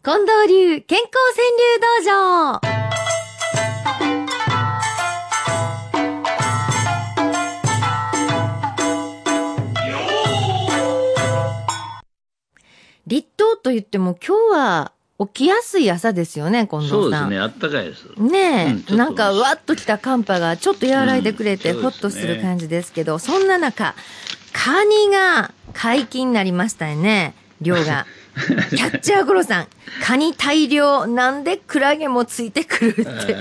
近藤流健康川柳道場立冬と言っても今日は起きやすい朝ですよね、近藤さん。そうですね、あったかいです。ねえ、うんなんかわっときた寒波がちょっと和らいでくれてうんほっとする感じですけど、そんな中、カニが解禁になりましたよね、量が。キャッチャーゴロさん、カニ大量、なんでクラゲもついてくるって、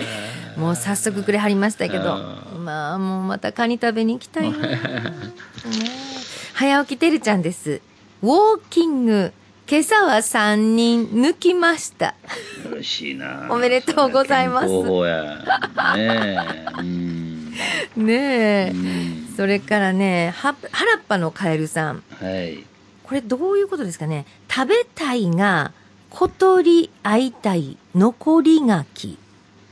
もう早速くれはりましたけどあ、まあもうまたカニ食べに行きたいな。早起きてるちゃんです。ウォーキング、今朝は3人抜きました。嬉しいな。おめでとうございます健康法や。ねえ。それからね、は、原っぱのカエルさん。はい。これどういうことですかね食べたいが、小鳥会いたい残り柿。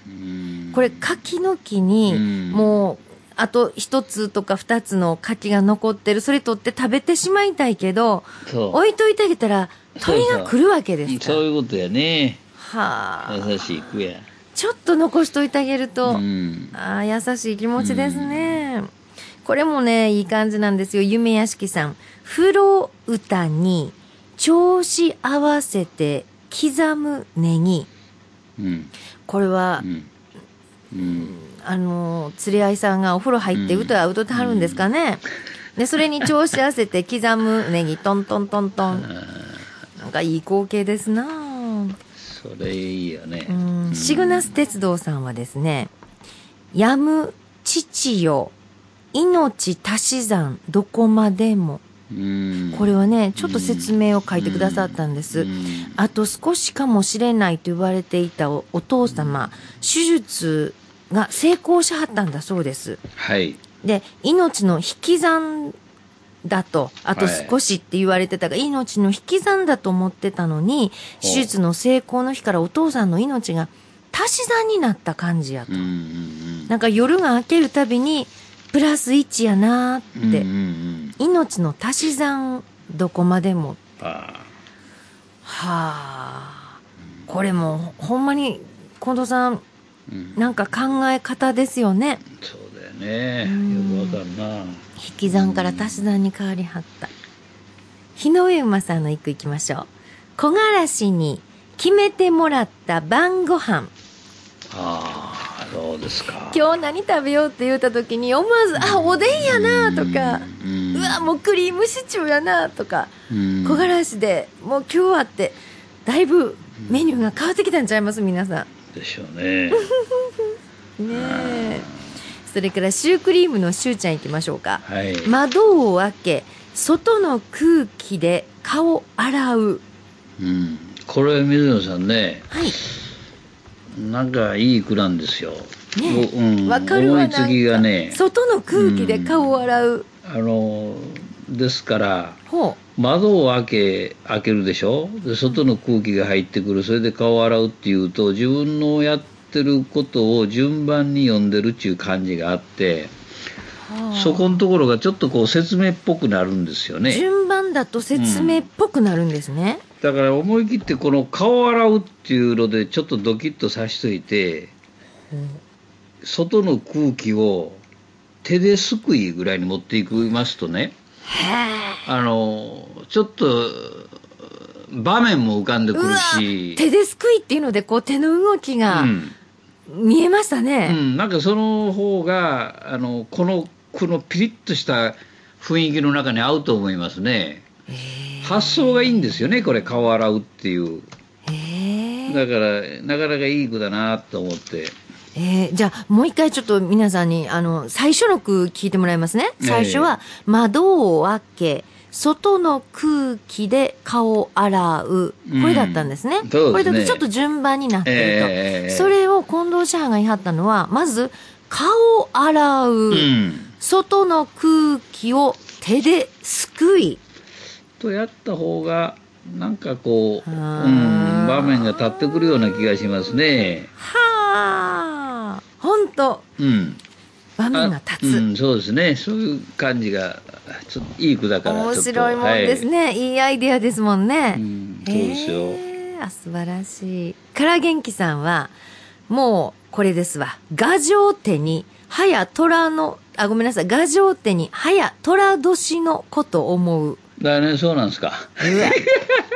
うんこれ柿の木にうん、もう、あと一つとか二つの柿が残ってる。それ取って食べてしまいたいけど。置いといてあげたら、鳥が来るわけですかそういうことやね。はあ。優しい句や。ちょっと残しといてあげると、うん。ああ、優しい気持ちですね。これもね、いい感じなんですよ。夢屋敷さん。風呂歌に調子合わせて刻むネギ。うん。これはう、ん。うん。あの、連れ合いさんがお風呂入って歌を歌ってはるんですかね。で、それに調子合わせて刻むネギ、トントントントン。なんかいい光景ですなそれいいよね。うん、シグナス鉄道さんはですね、やむ父よ、命足し算どこまでも。うん。これはね、ちょっと説明を書いてくださったんです。うんあと少しかもしれないと言われていたおお父様、手術が成功しはったんだそうです。はい。で、命の引き算だと、あと少しって言われてたが、命の引き算だと思ってたのに、手術の成功の日からお父さんの命が足し算になった感じやと。うんうんなんか夜が明けるたびに、プラス1やなうん。ーって、うんうんうん。命の足し算どこまでも。あはあ。これもう、ほんまに、近藤さん、あ。うん。なんか考え方ですよね。そうだよね。うんよくわかるな。引き算から足し算に変わりはった。日の上馬さんの一句いきましょう。木枯らしに決めてもらった晩ご飯。ああ、どうですか。今日何食べようって言った時に思わず、あ、おでんやなとか、うん、うわ、もうクリームシチューやなとか、うん木枯らしでもう今日はって、だいぶメニューが変わってきたんちゃいます皆さでしょうね。ん。ねえ。それからシュークリームのシューちゃん行きましょうか。はい。窓を開け、外の空気で顔洗う。うん。これ、水野さんね、はい。なんかいい句なんですよ。ねおうん、わかるわ思いつきがね、外の空気で顔を洗う。あの、ですから、ほ窓を開け、開けるでしょ？で外の空気が入ってくる。それで顔を洗うっていうと、自分のやってることを順番に読んでるっていう感じがあって、そこのところがちょっとこう説明っぽくなるんですよね。順番だと説明っぽくなるんですね。だから思い切ってこの顔を洗うっていうのでちょっとドキッとさしといて外の空気を手ですくいぐらいに持っていきますとねへあのちょっと場面も浮かんでくるしえ。手ですくいっていうので、こう手の動きがうん見えましたうね。ん、なんかその方があのこのこのピリッとした雰囲気の中に合うと思いますね発想がいいんですよねこれ顔を洗うっていう。だからなかなかいい句だなと思ってえーじゃあ、もう一回ちょっと皆さんに、あの、最初の句聞いてもらいますね。最初は、窓を開け、外の空気で顔を洗う。これだったんですね。うんすねこれだとちょっと順番になってると。ええそれを近藤師範が言い張ったのは、まず、顔を洗う。うん外の空気を手ですくい。とやった方がなんかこう、うん、場面が立ってくるような気がしますね。はあ。ほんと、うん。場面が立つ。うん、そうですね。そういう感じが、ちょっといい句だから。面白いもんですね。い、いアイデアですもんね。うんそうですよへえあ素晴らしいから元気さんはもうこれですわ牙城手に早虎のあごめんなさい牙城手に早虎年のこと思う来年そうなんですか。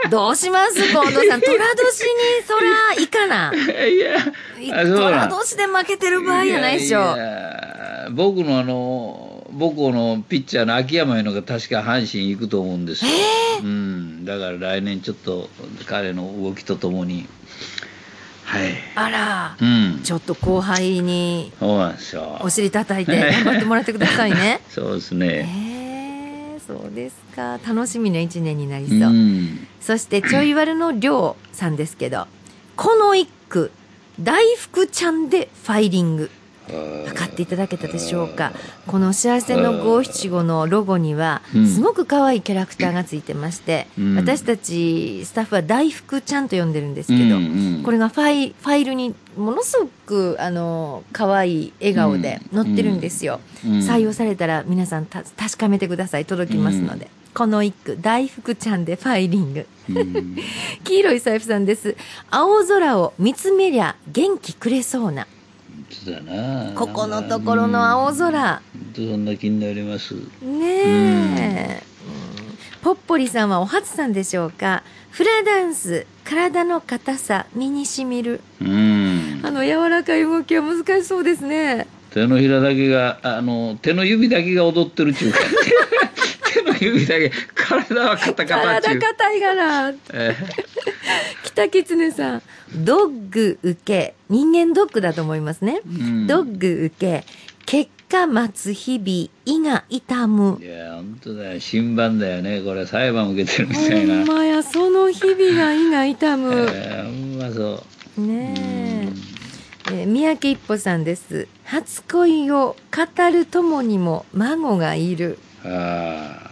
どうします近藤さん虎年にそらいかな いや、虎年で負けてる場合やないでしょいやいや僕のあの、母校のピッチャーの秋山いうのが確か阪神行くと思うんですよ。うん。だから来年ちょっと彼の動きとともに。はい。あらうん。ちょっと後輩に。お尻叩いて頑張ってもらってくださいね そうですえね。ー、そうですか。楽しみな一年になりうそう、ん。そしてちょいワルのりょうさんですけどこの一句大福ちゃんでファイリング分かっていただけたでしょうか。この幸せの五七五のロゴにはうん。すごく可愛いキャラクターがついてまして、うん。私たちスタッフは大福ちゃんと呼んでるんですけど、うんうんこれがファイファイルにものすごくあの可愛い笑顔で載ってるんですよ、うん。採用されたら皆さんた確かめてください。届きますので、この一句大福ちゃんでファイリング。うん。黄色い財布さんです。青空を見つめりゃ元気くれそうなそうだな。ここのところの青空。本当そんな気になります？ねえ、うん。ポッポリさんはお初さんでしょうか。フラダンス体の硬さ身にしみる。うん。あの柔らかい動きは難しそうですね。手のひらだけがあの手の指だけが踊ってるっていうか。手の指だけ体はカタカタ体硬いから。え 北狐さんドッグ受け人間ドッグだと思いますね、うん。ドッグ受け結果待つ日々胃が痛む。えいや本当だよ。新版だよね。これ裁判受けてるみたいな、ほんまやその日々が胃が痛む、えーほんまそう。ねえ。えー三宅一歩さんです。初恋を語る友にも孫がいる。あ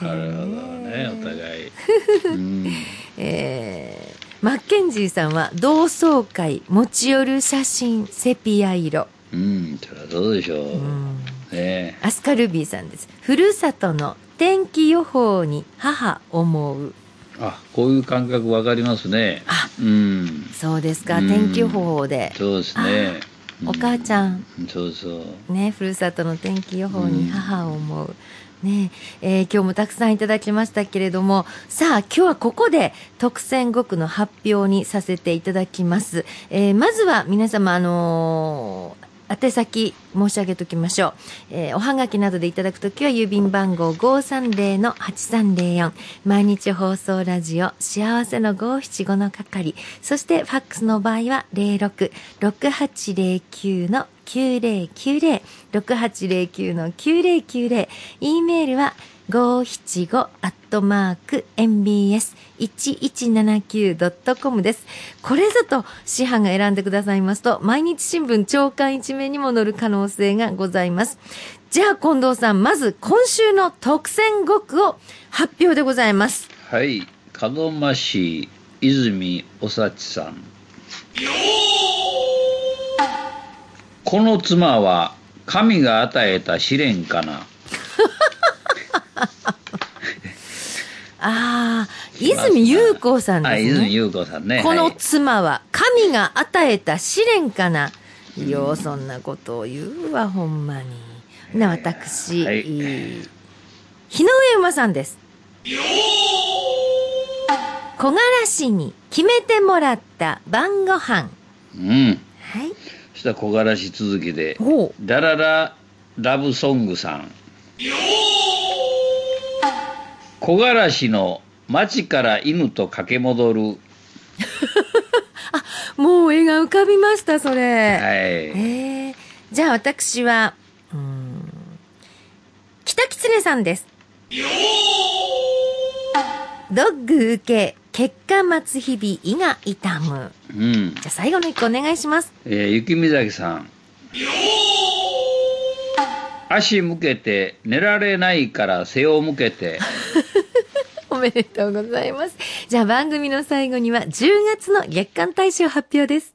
あなるほどねお互い、うん、えーマッケンジーさんは同窓会持ち寄る写真セピア色。うんそりゃそうでしょう、うん。ねアスカルビーさんです。ふるさとの天気予報に母思う。あこういう感覚わかりますね。あうん。そうですか。うん。天気予報で。そうですねお母ちゃん。うんそうそう。ねふるさとの天気予報に母を思う、ね。えー今日もたくさんいただきましたけれども。さあ今日はここで特選5区の発表にさせていただきます、えーまずは皆様あのー宛先申し上げときましょう、えーおはがきなどでいただくときは郵便番号530-8304毎日放送ラジオ幸せの575の係。そしてファックスの場合は066809の9090 6809の9090 e メールは575アットマーク mbs1179.com です。これぞと師範が選んでくださいますと、毎日新聞朝刊一面にも載る可能性がございます。じゃあ近藤さん、まず今週の特選5句を発表でございます。はい門真市泉おさちさんこの妻は神が与えた試練かなああ、泉優子さんですね。あ泉優子さんねこのはい妻は神が与えた試練かな。よう、そんなことを言うわ、ほんまに。な、私、はい日上馬さんです。木枯らしに決めてもらった晩ご飯。うんはい。そしたら木枯らし続きでダラララブソングさん木枯らしの町から犬と駆け戻る もう絵が浮かびました、それ。はいえー、じゃあ私は、うーん、北狐さんです。ドッグ受け、結果待つ日々、胃が痛む。うんじゃあ最後の一個お願いします。えー、雪見崎さん足向けて寝られないから背を向けてお めでとうございます。じゃあ番組の最後には10月の月間大賞発表です。